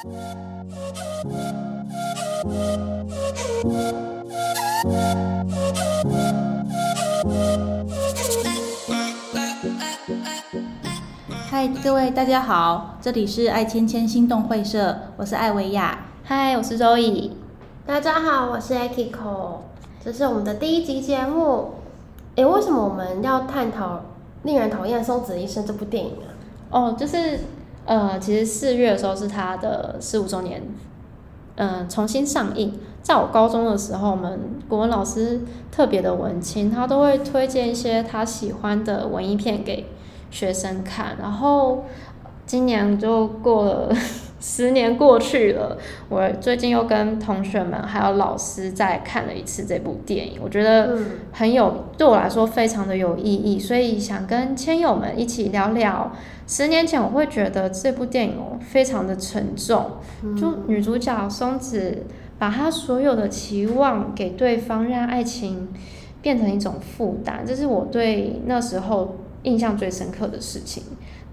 嗨，各位大家好，这里是爱千千心动会社，我是艾维亚。嗨，我是周乙。大家好，我是 Akiko。这是我们的第一集节目。诶，为什么我们要探讨《令人讨厌松子医生》这部电影啊？哦，就是呃，其实四月的时候是他的十五周年，嗯、呃，重新上映。在我高中的时候，我们国文老师特别的文青，他都会推荐一些他喜欢的文艺片给学生看。然后今年就过了。十年过去了，我最近又跟同学们还有老师再看了一次这部电影，我觉得很有，对我来说非常的有意义，所以想跟千友们一起聊聊。十年前我会觉得这部电影哦非常的沉重，就女主角松子把她所有的期望给对方，让爱情变成一种负担，这是我对那时候印象最深刻的事情。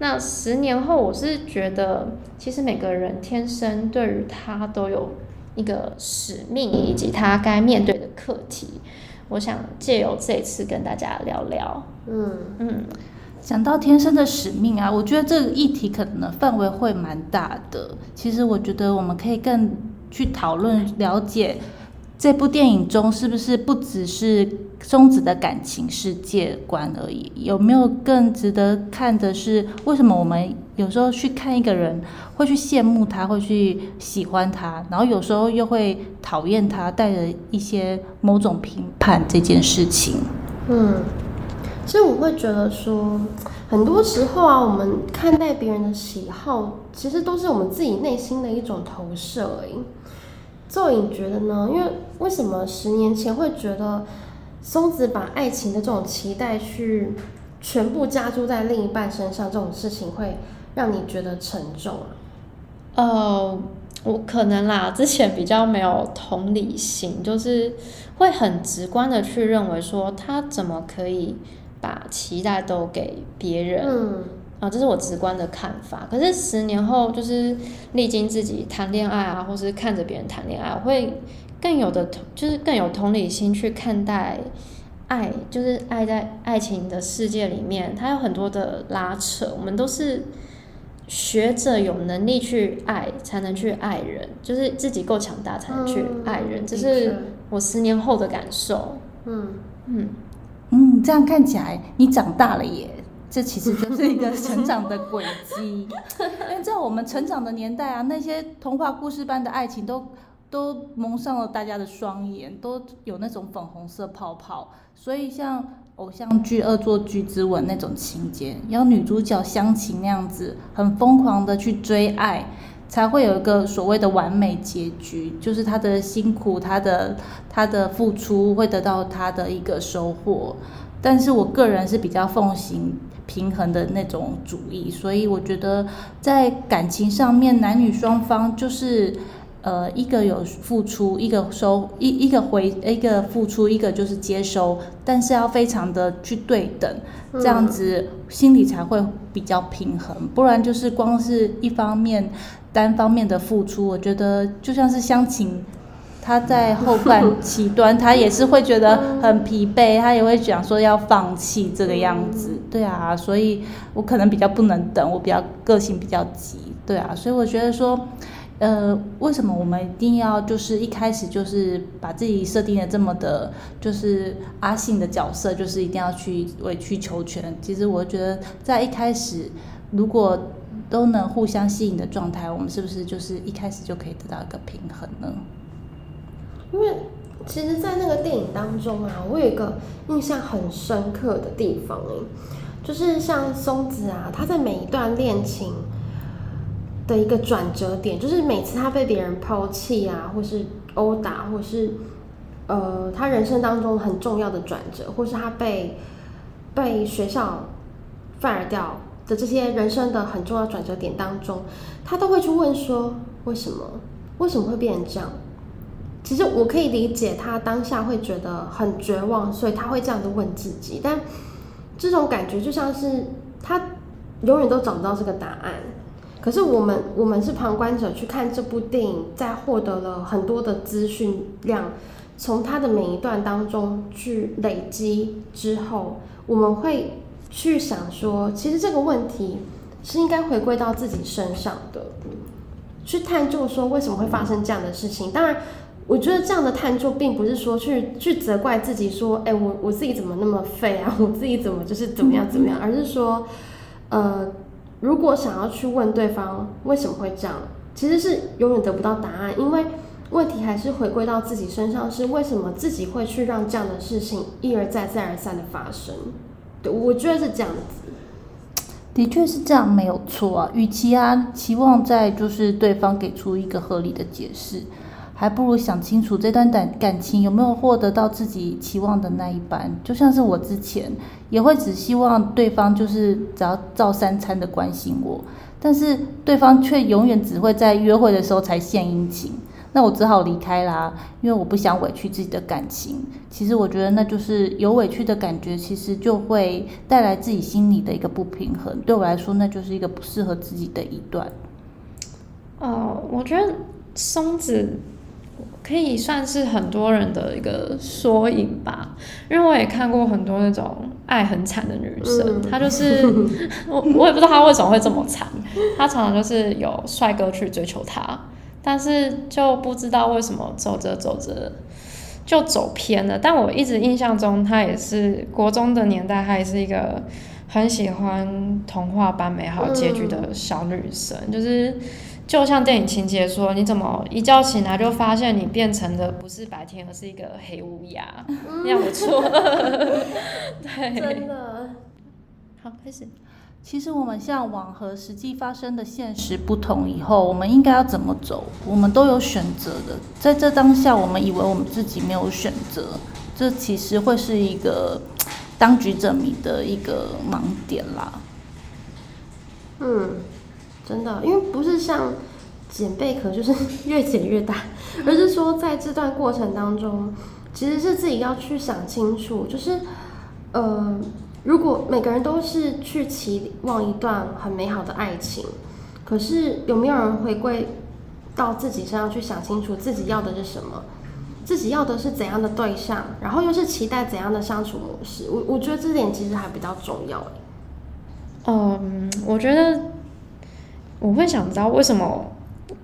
那十年后，我是觉得，其实每个人天生对于他都有一个使命，以及他该面对的课题。我想借由这一次跟大家聊聊。嗯嗯，讲到天生的使命啊，我觉得这个议题可能范围会蛮大的。其实我觉得我们可以更去讨论了解。这部电影中是不是不只是松子的感情世界观而已？有没有更值得看的是，为什么我们有时候去看一个人，会去羡慕他，会去喜欢他，然后有时候又会讨厌他，带着一些某种评判这件事情？嗯，其实我会觉得说，很多时候啊，我们看待别人的喜好，其实都是我们自己内心的一种投射而已。赵颖觉得呢？因为为什么十年前会觉得松子把爱情的这种期待去全部加注在另一半身上，这种事情会让你觉得沉重啊？呃，我可能啦，之前比较没有同理心，就是会很直观的去认为说，他怎么可以把期待都给别人？嗯。啊，这是我直观的看法。可是十年后，就是历经自己谈恋爱啊，或是看着别人谈恋爱，我会更有的同，就是更有同理心去看待爱，就是爱在爱情的世界里面，它有很多的拉扯。我们都是学着有能力去爱，才能去爱人，就是自己够强大才能去爱人。这是我十年后的感受。嗯嗯嗯，这样看起来你长大了耶。这其实就是一个成长的轨迹，因为在我们成长的年代啊，那些童话故事般的爱情都都蒙上了大家的双眼，都有那种粉红色泡泡。所以像偶像剧《恶作剧之吻》那种情节，要女主角湘琴那样子很疯狂的去追爱，才会有一个所谓的完美结局，就是她的辛苦，她的她的付出会得到她的一个收获。但是我个人是比较奉行平衡的那种主义，所以我觉得在感情上面，男女双方就是，呃，一个有付出，一个收，一一个回，一个付出，一个就是接收，但是要非常的去对等，这样子心里才会比较平衡，不然就是光是一方面单方面的付出，我觉得就像是相亲。他在后半期端，他也是会觉得很疲惫，他也会讲说要放弃这个样子，对啊，所以我可能比较不能等，我比较个性比较急，对啊，所以我觉得说，呃，为什么我们一定要就是一开始就是把自己设定的这么的，就是阿信的角色，就是一定要去委曲求全？其实我觉得在一开始，如果都能互相吸引的状态，我们是不是就是一开始就可以得到一个平衡呢？因为其实，在那个电影当中啊，我有一个印象很深刻的地方哎，就是像松子啊，他在每一段恋情的一个转折点，就是每次他被别人抛弃啊，或是殴打，或是呃，他人生当中很重要的转折，或是他被被学校 fire 掉的这些人生的很重要转折点当中，他都会去问说：为什么？为什么会变成这样？其实我可以理解他当下会觉得很绝望，所以他会这样子问自己。但这种感觉就像是他永远都找不到这个答案，可是我们我们是旁观者去看这部电影，在获得了很多的资讯量，从他的每一段当中去累积之后，我们会去想说，其实这个问题是应该回归到自己身上的，去探究说为什么会发生这样的事情。当然，我觉得这样的探究并不是说去去责怪自己，说，哎，我我自己怎么那么废啊，我自己怎么就是怎么样怎么样，而是说，呃。如果想要去问对方为什么会这样，其实是永远得不到答案，因为问题还是回归到自己身上，是为什么自己会去让这样的事情一而再、再而三的发生？对，我觉得是这样子。的确是这样，没有错啊。与其啊期望在就是对方给出一个合理的解释。还不如想清楚这段感感情有没有获得到自己期望的那一半。就像是我之前也会只希望对方就是只要照三餐的关心我，但是对方却永远只会在约会的时候才献殷勤，那我只好离开啦，因为我不想委屈自己的感情。其实我觉得那就是有委屈的感觉，其实就会带来自己心里的一个不平衡。对我来说，那就是一个不适合自己的一段。哦，我觉得松子。可以算是很多人的一个缩影吧，因为我也看过很多那种爱很惨的女生，她就是 我，我也不知道她为什么会这么惨，她常常就是有帅哥去追求她，但是就不知道为什么走着走着就走偏了。但我一直印象中，她也是国中的年代，她也是一个很喜欢童话般美好结局的小女生，就是。就像电影情节说，你怎么一觉醒来就发现你变成的不是白天，而是一个黑乌鸦？那样不错。对，真的。好，开始。其实我们向往和实际发生的现实不同以后，我们应该要怎么走？我们都有选择的。在这当下，我们以为我们自己没有选择，这其实会是一个当局者迷的一个盲点啦。嗯。真的，因为不是像捡贝壳，就是 越捡越大，而是说在这段过程当中，其实是自己要去想清楚，就是呃，如果每个人都是去期望一段很美好的爱情，可是有没有人回归到自己身上去想清楚自己要的是什么，自己要的是怎样的对象，然后又是期待怎样的相处模式？我我觉得这点其实还比较重要。嗯，我觉得。我会想知道为什么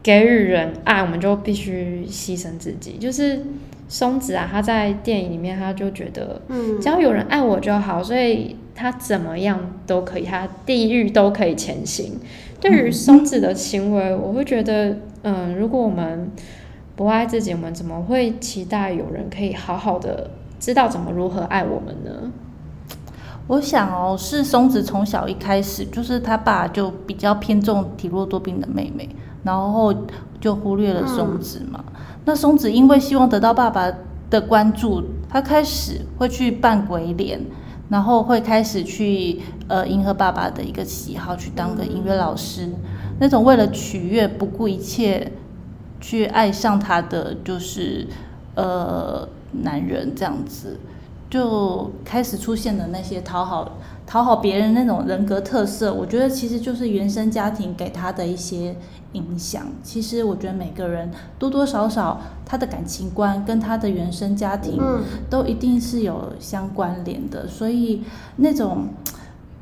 给予人爱，我们就必须牺牲自己。就是松子啊，他在电影里面他就觉得，嗯，只要有人爱我就好，所以他怎么样都可以，他地狱都可以前行。对于松子的行为，我会觉得，嗯，如果我们不爱自己，我们怎么会期待有人可以好好的知道怎么如何爱我们呢？我想哦，是松子从小一开始，就是他爸就比较偏重体弱多病的妹妹，然后就忽略了松子嘛。嗯、那松子因为希望得到爸爸的关注，他开始会去扮鬼脸，然后会开始去呃迎合爸爸的一个喜好，去当个音乐老师。嗯、那种为了取悦不顾一切去爱上他的就是呃男人这样子。就开始出现的那些讨好、讨好别人那种人格特色，我觉得其实就是原生家庭给他的一些影响。其实我觉得每个人多多少少他的感情观跟他的原生家庭都一定是有相关联的，所以那种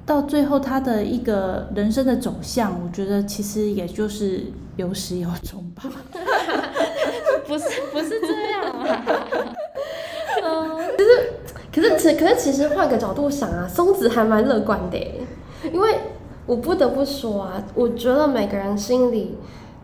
到最后他的一个人生的走向，我觉得其实也就是有始有终吧。不是，不是这样啊。可是，其可是其实换个角度想啊，松子还蛮乐观的，因为我不得不说啊，我觉得每个人心里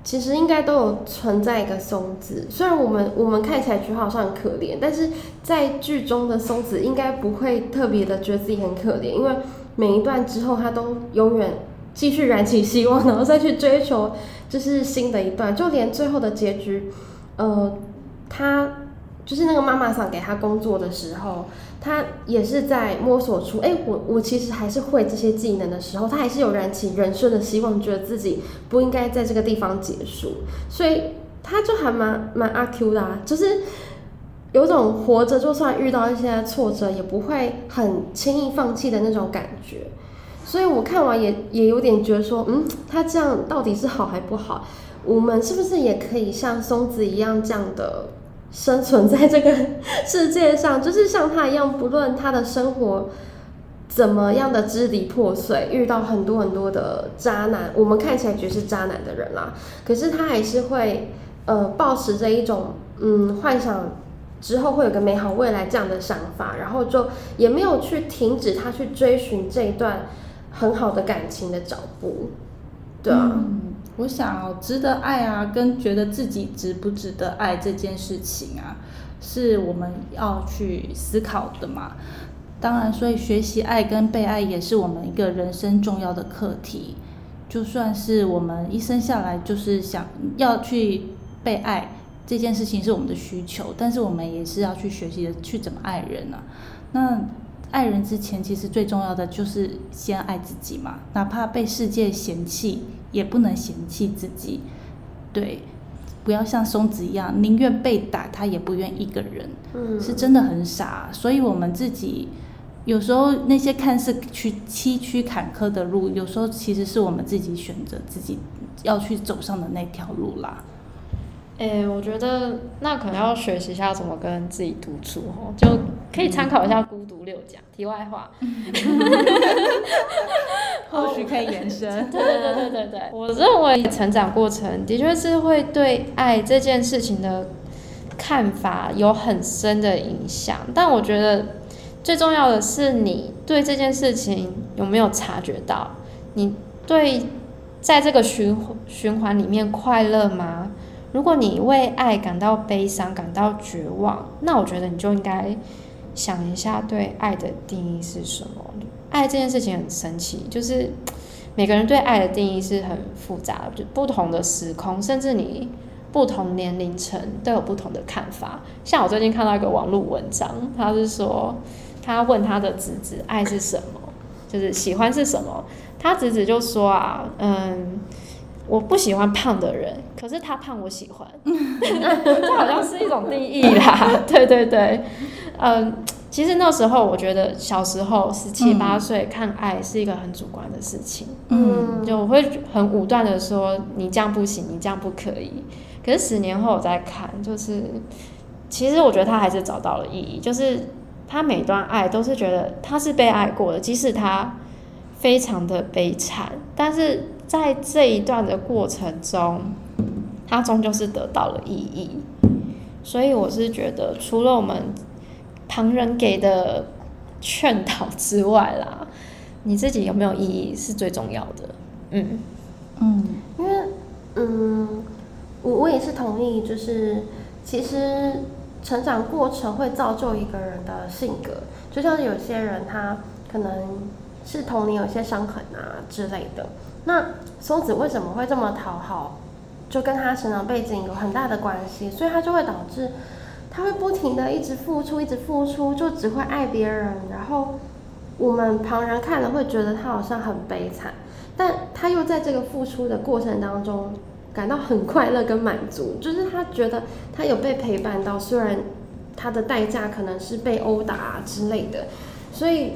其实应该都有存在一个松子。虽然我们我们看起来觉得好像很可怜，但是在剧中的松子应该不会特别的觉得自己很可怜，因为每一段之后他都永远继续燃起希望，然后再去追求就是新的一段，就连最后的结局，呃，他就是那个妈妈桑给他工作的时候。他也是在摸索出，哎，我我其实还是会这些技能的时候，他还是有燃起人生的希望，觉得自己不应该在这个地方结束，所以他就还蛮蛮阿 Q 的啊，就是有种活着就算遇到一些挫折，也不会很轻易放弃的那种感觉。所以我看完也也有点觉得说，嗯，他这样到底是好还不好？我们是不是也可以像松子一样这样的生存在这个世界上？就是像他一样，不论他的生活怎么样的支离破碎，遇到很多很多的渣男，我们看起来觉得是渣男的人啦，可是他还是会呃抱持着一种嗯幻想之后会有个美好未来这样的想法，然后就也没有去停止他去追寻这一段很好的感情的脚步，对啊。我想，值得爱啊，跟觉得自己值不值得爱这件事情啊，是我们要去思考的嘛。当然，所以学习爱跟被爱也是我们一个人生重要的课题。就算是我们一生下来就是想要去被爱这件事情是我们的需求，但是我们也是要去学习的去怎么爱人啊。那爱人之前，其实最重要的就是先爱自己嘛，哪怕被世界嫌弃。也不能嫌弃自己，对，不要像松子一样，宁愿被打，他也不愿一个人，嗯，是真的很傻。所以，我们自己有时候那些看似去崎岖坎坷的路，有时候其实是我们自己选择自己要去走上的那条路啦。诶、欸，我觉得那可能要学习一下怎么跟自己独处哦，就可以参考一下《孤独六讲》。题外话，或许可以延伸。对对对对对对，我认为成长过程的确是会对爱这件事情的看法有很深的影响，但我觉得最重要的是你对这件事情有没有察觉到，你对在这个循循环里面快乐吗？如果你为爱感到悲伤、感到绝望，那我觉得你就应该想一下，对爱的定义是什么？爱这件事情很神奇，就是每个人对爱的定义是很复杂的，就不同的时空，甚至你不同年龄层都有不同的看法。像我最近看到一个网络文章，他是说他问他的侄子爱是什么，就是喜欢是什么，他侄子就说啊，嗯。我不喜欢胖的人，可是他胖我喜欢，这好像是一种定义啦。对对对，嗯，其实那时候我觉得小时候十七八岁看爱是一个很主观的事情，嗯，就我会很武断的说你这样不行，你这样不可以。可是十年后我再看，就是其实我觉得他还是找到了意义，就是他每段爱都是觉得他是被爱过的，即使他非常的悲惨，但是。在这一段的过程中，他终究是得到了意义，所以我是觉得，除了我们旁人给的劝导之外啦，你自己有没有意义是最重要的。嗯嗯，因为嗯，我我也是同意，就是其实成长过程会造就一个人的性格，就像有些人他可能是童年有些伤痕啊之类的。那松子为什么会这么讨好？就跟他成长背景有很大的关系，所以他就会导致他会不停的一直付出，一直付出，就只会爱别人。然后我们旁人看了会觉得他好像很悲惨，但他又在这个付出的过程当中感到很快乐跟满足，就是他觉得他有被陪伴到，虽然他的代价可能是被殴打之类的，所以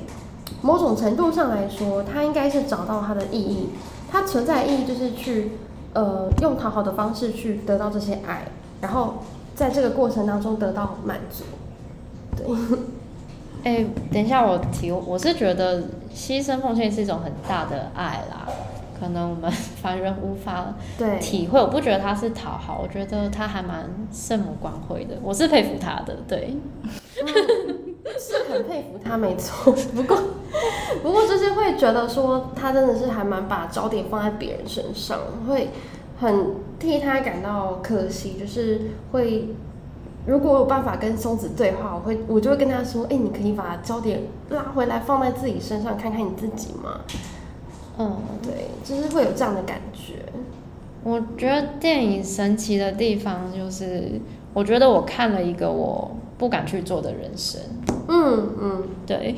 某种程度上来说，他应该是找到他的意义。他存在的意义就是去，呃，用讨好的方式去得到这些爱，然后在这个过程当中得到满足。对，哎、等一下我提，我是觉得牺牲奉献是一种很大的爱啦，可能我们凡人无法体会。我不觉得他是讨好，我觉得他还蛮圣母光辉的，我是佩服他的，对。很佩服他，没错。不过，不过就是会觉得说，他真的是还蛮把焦点放在别人身上，会很替他感到可惜。就是会，如果我有办法跟松子对话，我会，我就会跟他说：“哎、欸，你可以把焦点拉回来，放在自己身上，看看你自己嘛。”嗯，对，就是会有这样的感觉。我觉得电影神奇的地方就是，我觉得我看了一个我不敢去做的人生。嗯嗯，对，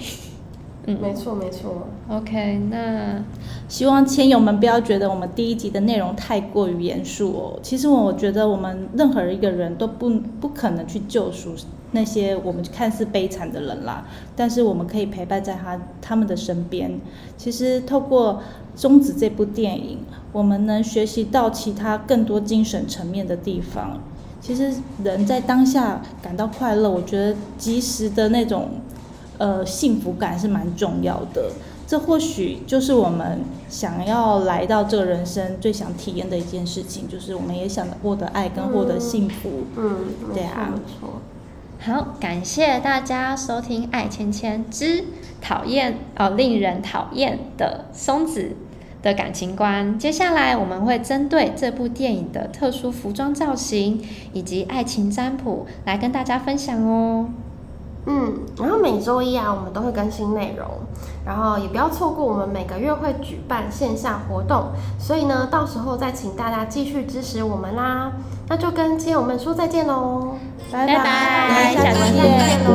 嗯，没错没错。OK，那希望亲友们不要觉得我们第一集的内容太过于严肃哦。其实我觉得我们任何一个人都不不可能去救赎那些我们看似悲惨的人啦，但是我们可以陪伴在他他们的身边。其实透过《终止》这部电影，我们能学习到其他更多精神层面的地方。其实人在当下感到快乐，我觉得及时的那种。呃，幸福感是蛮重要的，这或许就是我们想要来到这个人生最想体验的一件事情，就是我们也想获得爱跟获得幸福。嗯，对啊，没错。好，感谢大家收听《爱芊芊之讨厌哦令人讨厌的松子的感情观》。接下来我们会针对这部电影的特殊服装造型以及爱情占卜来跟大家分享哦。嗯，然后每周一啊，我们都会更新内容，然后也不要错过我们每个月会举办线下活动，所以呢，到时候再请大家继续支持我们啦。那就跟亲友们说再见喽，拜拜，拜拜，下次见喽。